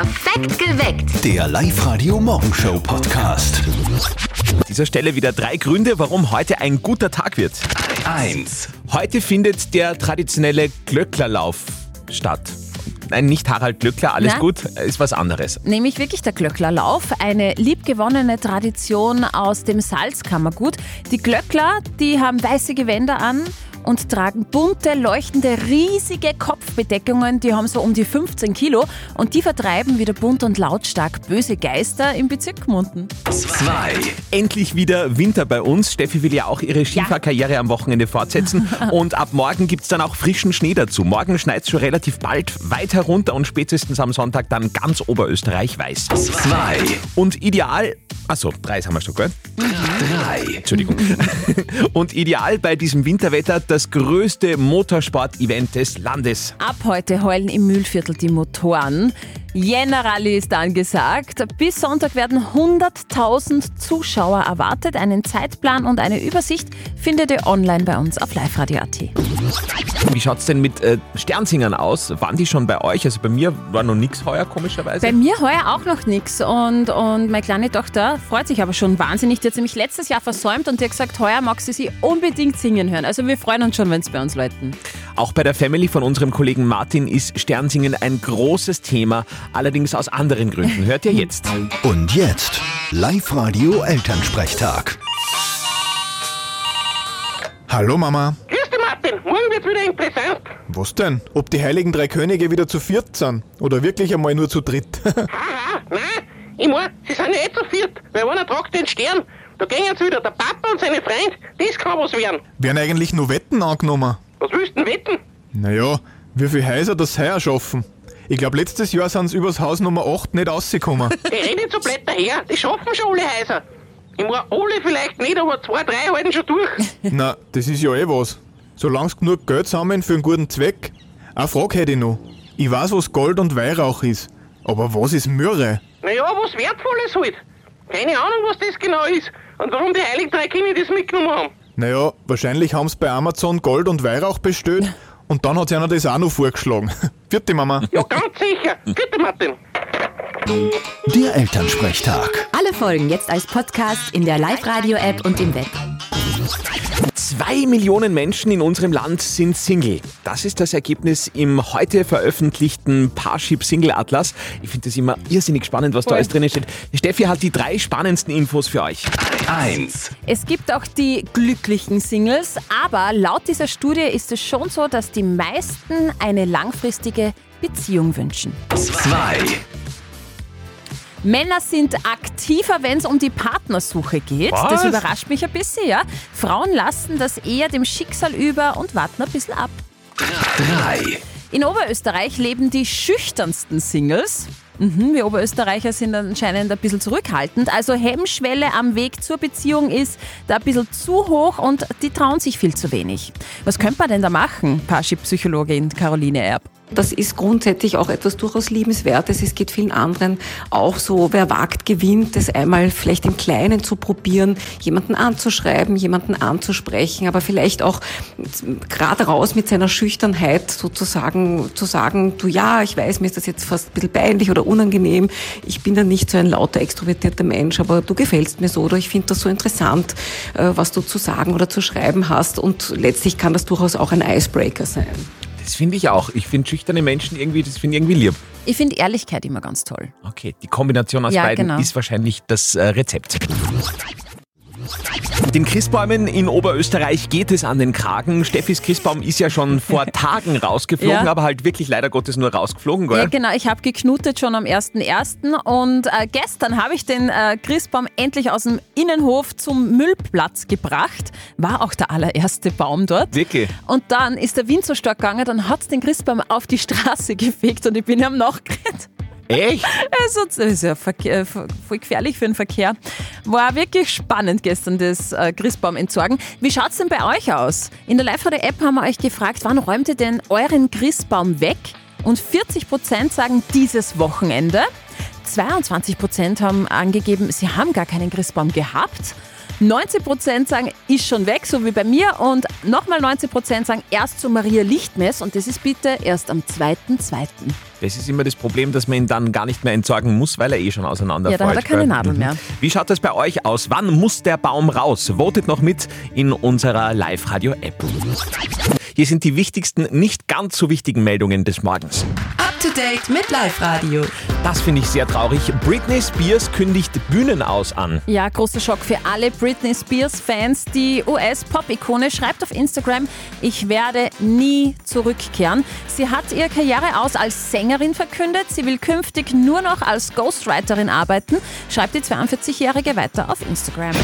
Perfekt geweckt. Der Live-Radio-Morgenshow-Podcast. An dieser Stelle wieder drei Gründe, warum heute ein guter Tag wird. 1. Heute findet der traditionelle Glöcklerlauf statt. Nein, nicht Harald Glöckler, alles Nein. gut, ist was anderes. Nämlich wirklich der Glöcklerlauf, eine liebgewonnene Tradition aus dem Salzkammergut. Die Glöckler, die haben weiße Gewänder an und tragen bunte, leuchtende, riesige Kopfbedeckungen. Die haben so um die 15 Kilo und die vertreiben wieder bunt und lautstark böse Geister im Bezirk Gmunden. 2. Endlich wieder Winter bei uns. Steffi will ja auch ihre Skifahrkarriere am Wochenende fortsetzen. und ab morgen gibt es dann auch frischen Schnee dazu. Morgen schneit es schon relativ bald weit herunter und spätestens am Sonntag dann ganz Oberösterreich weiß. 2. Und ideal, achso, drei haben wir schon, gell? 3. Entschuldigung. Und ideal bei diesem Winterwetter das größte Motorsport-Event des Landes. Ab heute heulen im Mühlviertel die Motoren. Jänner-Rallye ist angesagt. Bis Sonntag werden 100.000 Zuschauer erwartet. Einen Zeitplan und eine Übersicht findet ihr online bei uns auf liveradio.at. Wie schaut's denn mit äh, Sternsingern aus? Waren die schon bei euch? Also bei mir war noch nichts heuer, komischerweise. Bei mir heuer auch noch nichts und, und meine kleine Tochter freut sich aber schon wahnsinnig. Die hat nämlich letztes Jahr versäumt und die hat gesagt, heuer mag sie sie unbedingt singen hören. Also wir freuen uns schon, wenn es bei uns läuten. Auch bei der Family von unserem Kollegen Martin ist Sternsingen ein großes Thema, allerdings aus anderen Gründen. Hört ihr jetzt. Und jetzt Live-Radio Elternsprechtag. Hallo Mama. Grüß dich, Martin. Morgen wird's wieder interessant. Was denn? Ob die Heiligen Drei Könige wieder zu viert sind? Oder wirklich einmal nur zu dritt? Haha, nein. Ich mein, sie sind ja eh zu viert, weil einer tragt den Stern. Da gehen jetzt wieder der Papa und seine Freund. Das kann was werden. Werden eigentlich nur Wetten angenommen? Was willst du denn wetten? Naja, wie viele Häuser das heuer schaffen. Ich glaube, letztes Jahr sind sie übers Haus Nummer 8 nicht rausgekommen. Ich rede nicht so blöd daher. Die schaffen schon alle Häuser. Ich mein, alle vielleicht nicht, aber zwei, drei halten schon durch. Na, das ist ja eh was. Solange sie genug Geld sammeln für einen guten Zweck. Eine Frage hätte ich noch. Ich weiß, was Gold und Weihrauch ist. Aber was ist Myrrhe? Naja, was Wertvolles halt. Keine Ahnung, was das genau ist. Und warum die Heiligen Drei Kinder das mitgenommen haben. Naja, wahrscheinlich haben sie bei Amazon Gold und Weihrauch bestellt und dann hat sie einer das auch noch vorgeschlagen. Vierte Mama. Ja, ganz sicher. Bitte, Martin. Der Elternsprechtag. Alle Folgen jetzt als Podcast in der Live-Radio-App und im Web. Zwei Millionen Menschen in unserem Land sind Single. Das ist das Ergebnis im heute veröffentlichten Parship Single Atlas. Ich finde das immer irrsinnig spannend, was da alles drin steht. Steffi hat die drei spannendsten Infos für euch. 1. Es gibt auch die glücklichen Singles, aber laut dieser Studie ist es schon so, dass die meisten eine langfristige Beziehung wünschen. 2. Männer sind aktiver, wenn es um die Partnersuche geht. Was? Das überrascht mich ein bisschen, ja. Frauen lassen das eher dem Schicksal über und warten ein bisschen ab. 3. In Oberösterreich leben die schüchternsten Singles. Mhm, wir Oberösterreicher sind anscheinend ein bisschen zurückhaltend. Also Hemmschwelle am Weg zur Beziehung ist da ein bisschen zu hoch und die trauen sich viel zu wenig. Was könnte man denn da machen, Parship-Psychologin Caroline Erb? Das ist grundsätzlich auch etwas durchaus Liebenswertes. Es geht vielen anderen auch so, wer wagt, gewinnt, das einmal vielleicht im Kleinen zu probieren, jemanden anzuschreiben, jemanden anzusprechen, aber vielleicht auch gerade raus mit seiner Schüchternheit sozusagen zu sagen, du ja, ich weiß, mir ist das jetzt fast ein bisschen peinlich oder unangenehm. Ich bin ja nicht so ein lauter, extrovertierter Mensch, aber du gefällst mir so oder ich finde das so interessant, äh, was du zu sagen oder zu schreiben hast und letztlich kann das durchaus auch ein Icebreaker sein. Das finde ich auch. Ich finde schüchterne Menschen irgendwie, das finde ich irgendwie lieb. Ich finde Ehrlichkeit immer ganz toll. Okay, die Kombination aus Ja, beiden genau. ist wahrscheinlich das äh, Rezept. Den Christbäumen in Oberösterreich geht es an den Kragen. Steffis Christbaum ist ja schon vor Tagen rausgeflogen, Ja. aber halt wirklich leider Gottes nur rausgeflogen, gell? Ja, genau. Ich habe geknutet schon am 1.1. und äh, gestern habe ich den äh, Christbaum endlich aus dem Innenhof zum Müllplatz gebracht. War auch der allererste Baum dort. Wirklich? Und dann ist der Wind so stark gegangen, dann hat es den Christbaum auf die Straße gefegt und ich bin am Nachgerannt. Echt? Also, das ist ja Verkehr, voll gefährlich für den Verkehr. War wirklich spannend gestern, das äh, Christbaum entsorgen. Wie schaut es denn bei euch aus? In der Live-Radio-App haben wir euch gefragt, wann räumt ihr denn euren Christbaum weg? Und 40% sagen dieses Wochenende. 22% haben angegeben, sie haben gar keinen Christbaum gehabt. 90% sagen, ist schon weg, so wie bei mir. Und nochmal 90% sagen, erst zur Maria Lichtmess. Und das ist bitte erst am 2.2. Das ist immer das Problem, dass man ihn dann gar nicht mehr entsorgen muss, weil er eh schon auseinanderfällt. Ja, da hat er keine gell? Nadeln mehr. Wie schaut das bei euch aus? Wann muss der Baum raus? Votet noch mit in unserer Live-Radio-App. Hier sind die wichtigsten, nicht ganz so wichtigen Meldungen des Morgens. Up to date mit Live Radio. Das finde ich sehr traurig. Britney Spears kündigt Bühnen aus an. Ja, großer Schock für alle Britney Spears-Fans. Die US-Pop-Ikone schreibt auf Instagram, ich werde nie zurückkehren. Sie hat ihre Karriere aus als Sängerin verkündet. Sie will künftig nur noch als Ghostwriterin arbeiten, schreibt die 42-Jährige weiter auf Instagram.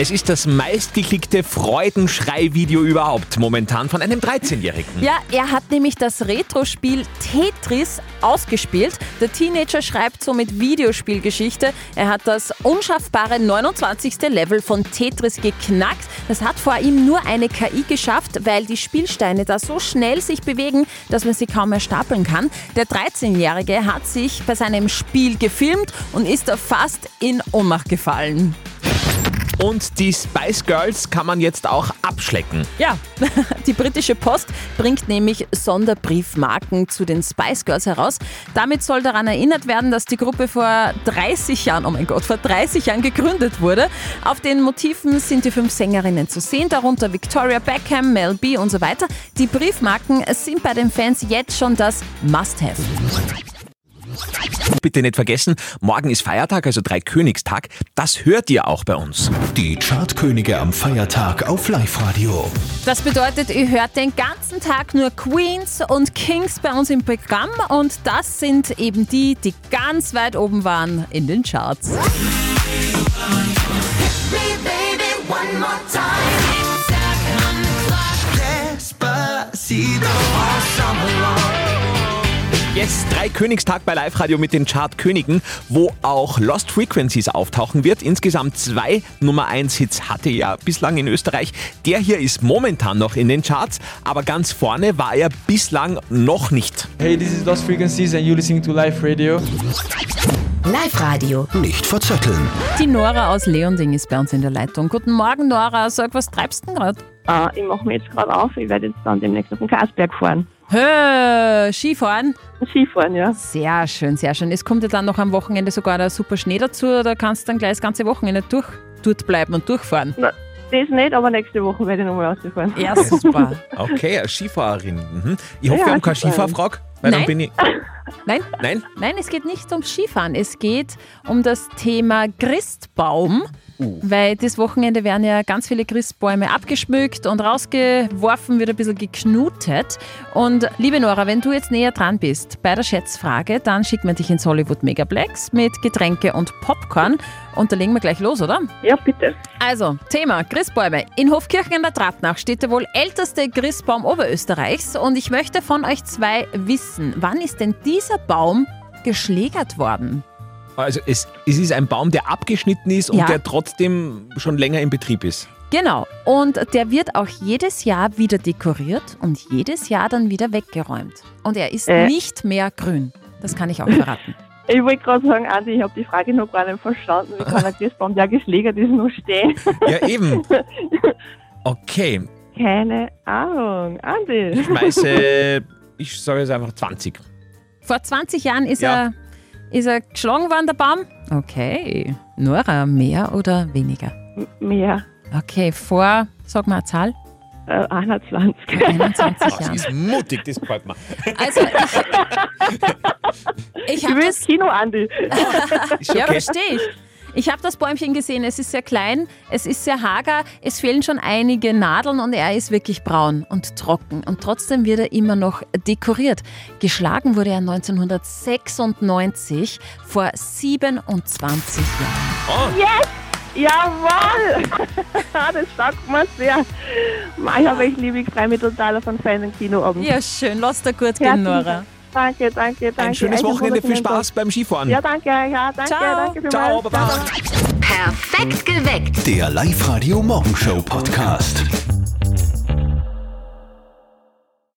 Es ist das meistgeklickte Freudenschrei-Video überhaupt momentan von einem 13-Jährigen. Ja, er hat nämlich das Retro-Spiel Tetris ausgespielt. Der Teenager schreibt somit Videospielgeschichte. Er hat das unschaffbare 29. Level von Tetris geknackt. Das hat vor ihm nur eine KI geschafft, weil die Spielsteine da so schnell sich bewegen, dass man sie kaum mehr stapeln kann. Der 13-Jährige hat sich bei seinem Spiel gefilmt und ist da fast in Ohnmacht gefallen. Und die Spice Girls kann man jetzt auch abschlecken. Ja, die britische Post bringt nämlich Sonderbriefmarken zu den Spice Girls heraus. Damit soll daran erinnert werden, dass die Gruppe vor 30 Jahren, oh mein Gott, vor 30 Jahren gegründet wurde. Auf den Motiven sind die fünf Sängerinnen zu sehen, darunter Victoria Beckham, Mel B und so weiter. Die Briefmarken sind bei den Fans jetzt schon das Must-Have. Bitte nicht vergessen, morgen ist Feiertag, also Dreikönigstag. Das hört ihr auch bei uns. Die Chartkönige am Feiertag auf Live-Radio. Das bedeutet, ihr hört den ganzen Tag nur Queens und Kings bei uns im Programm und das sind eben die, die ganz weit oben waren in den Charts. Jetzt Dreikönigstag bei Live Radio mit den Chartkönigen, wo auch Lost Frequencies auftauchen wird. Insgesamt zwei Nummer 1 Hits hatte er bislang in Österreich. Der hier ist momentan noch in den Charts, aber ganz vorne war er bislang noch nicht. Hey, this is Lost Frequencies and you're listening to Live Radio. Live Radio. Nicht verzetteln. Die Nora aus Leonding ist bei uns in der Leitung. Guten Morgen, Nora. Sag, was treibst du denn gerade? Äh, ich mache mich jetzt gerade auf. Ich werde jetzt dann demnächst auf den Kasberg fahren. Hö, Skifahren? Skifahren, ja. Sehr schön, sehr schön. Es kommt ja dann noch am Wochenende sogar der super Schnee dazu. Da kannst du dann gleich das ganze Wochenende durch, dort bleiben und durchfahren. Na, das nicht, aber nächste Woche werde ich nochmal rausfahren. Ja, super. Okay, als Skifahrerin. Mhm. Ich hoffe, Ja, wir haben keine. Skifahrfrage, weil dann Nein. bin ich. Nein? Nein? Nein, es geht nicht ums Skifahren. Es geht um das Thema Christbaum. Weil das Wochenende werden ja ganz viele Christbäume abgeschmückt und rausgeworfen, wird ein bisschen geknutet. Und liebe Nora, wenn du jetzt näher dran bist bei der Schätzfrage, dann schickt man dich ins Hollywood Megaplex mit Getränke und Popcorn. Und da legen wir gleich los, oder? Ja, bitte. Also, Thema Christbäume. In Hofkirchen an der Trabnach steht der wohl älteste Christbaum Oberösterreichs und ich möchte von euch zwei wissen, wann ist denn dieser Baum geschlägert worden? Also es, es ist ein Baum, der abgeschnitten ist und Ja. der trotzdem schon länger in Betrieb ist. Genau, und der wird auch jedes Jahr wieder dekoriert und jedes Jahr dann wieder weggeräumt. Und er ist Äh. nicht mehr grün. Das kann ich auch verraten. Ich wollte gerade sagen, Andi, ich habe die Frage noch gar nicht verstanden. Wie kann ein Christbaum, der geschlägert ist, noch stehen? Ja, eben. Okay, Keine Ahnung. Andi. ich schmeiße, ich sage jetzt einfach 20. Vor 20 Jahren ist, Ja. er, ist er geschlagen worden, der Baum? Okay. Nora, mehr oder weniger? Mehr. Okay, vor, sag mal eine Zahl. Äh, 21. 21 Das Jahren. ist mutig, das gefällt mir. Also ich, ich Ich will das, Kino, Andi. Ist ja, verstehe ich. Ich habe das Bäumchen gesehen, es ist sehr klein, es ist sehr hager, es fehlen schon einige Nadeln und er ist wirklich braun und trocken. Und trotzdem wird er immer noch dekoriert. Geschlagen wurde er 1996, vor 27 Jahren. Jawohl! das sagt man sehr. Mei, Ich habe echt lieb, ich freue mich total auf einen feinen Kinoabend. Ja, schön, lass dir gut gehen, Nora. Danke, danke, danke. Ein schönes Wochenende, viel Spaß beim Skifahren. Ja, danke, ja, danke, Ciao. danke vielmals. Ciao, Baba. Perfekt geweckt. Der Live-Radio Morgenshow Podcast.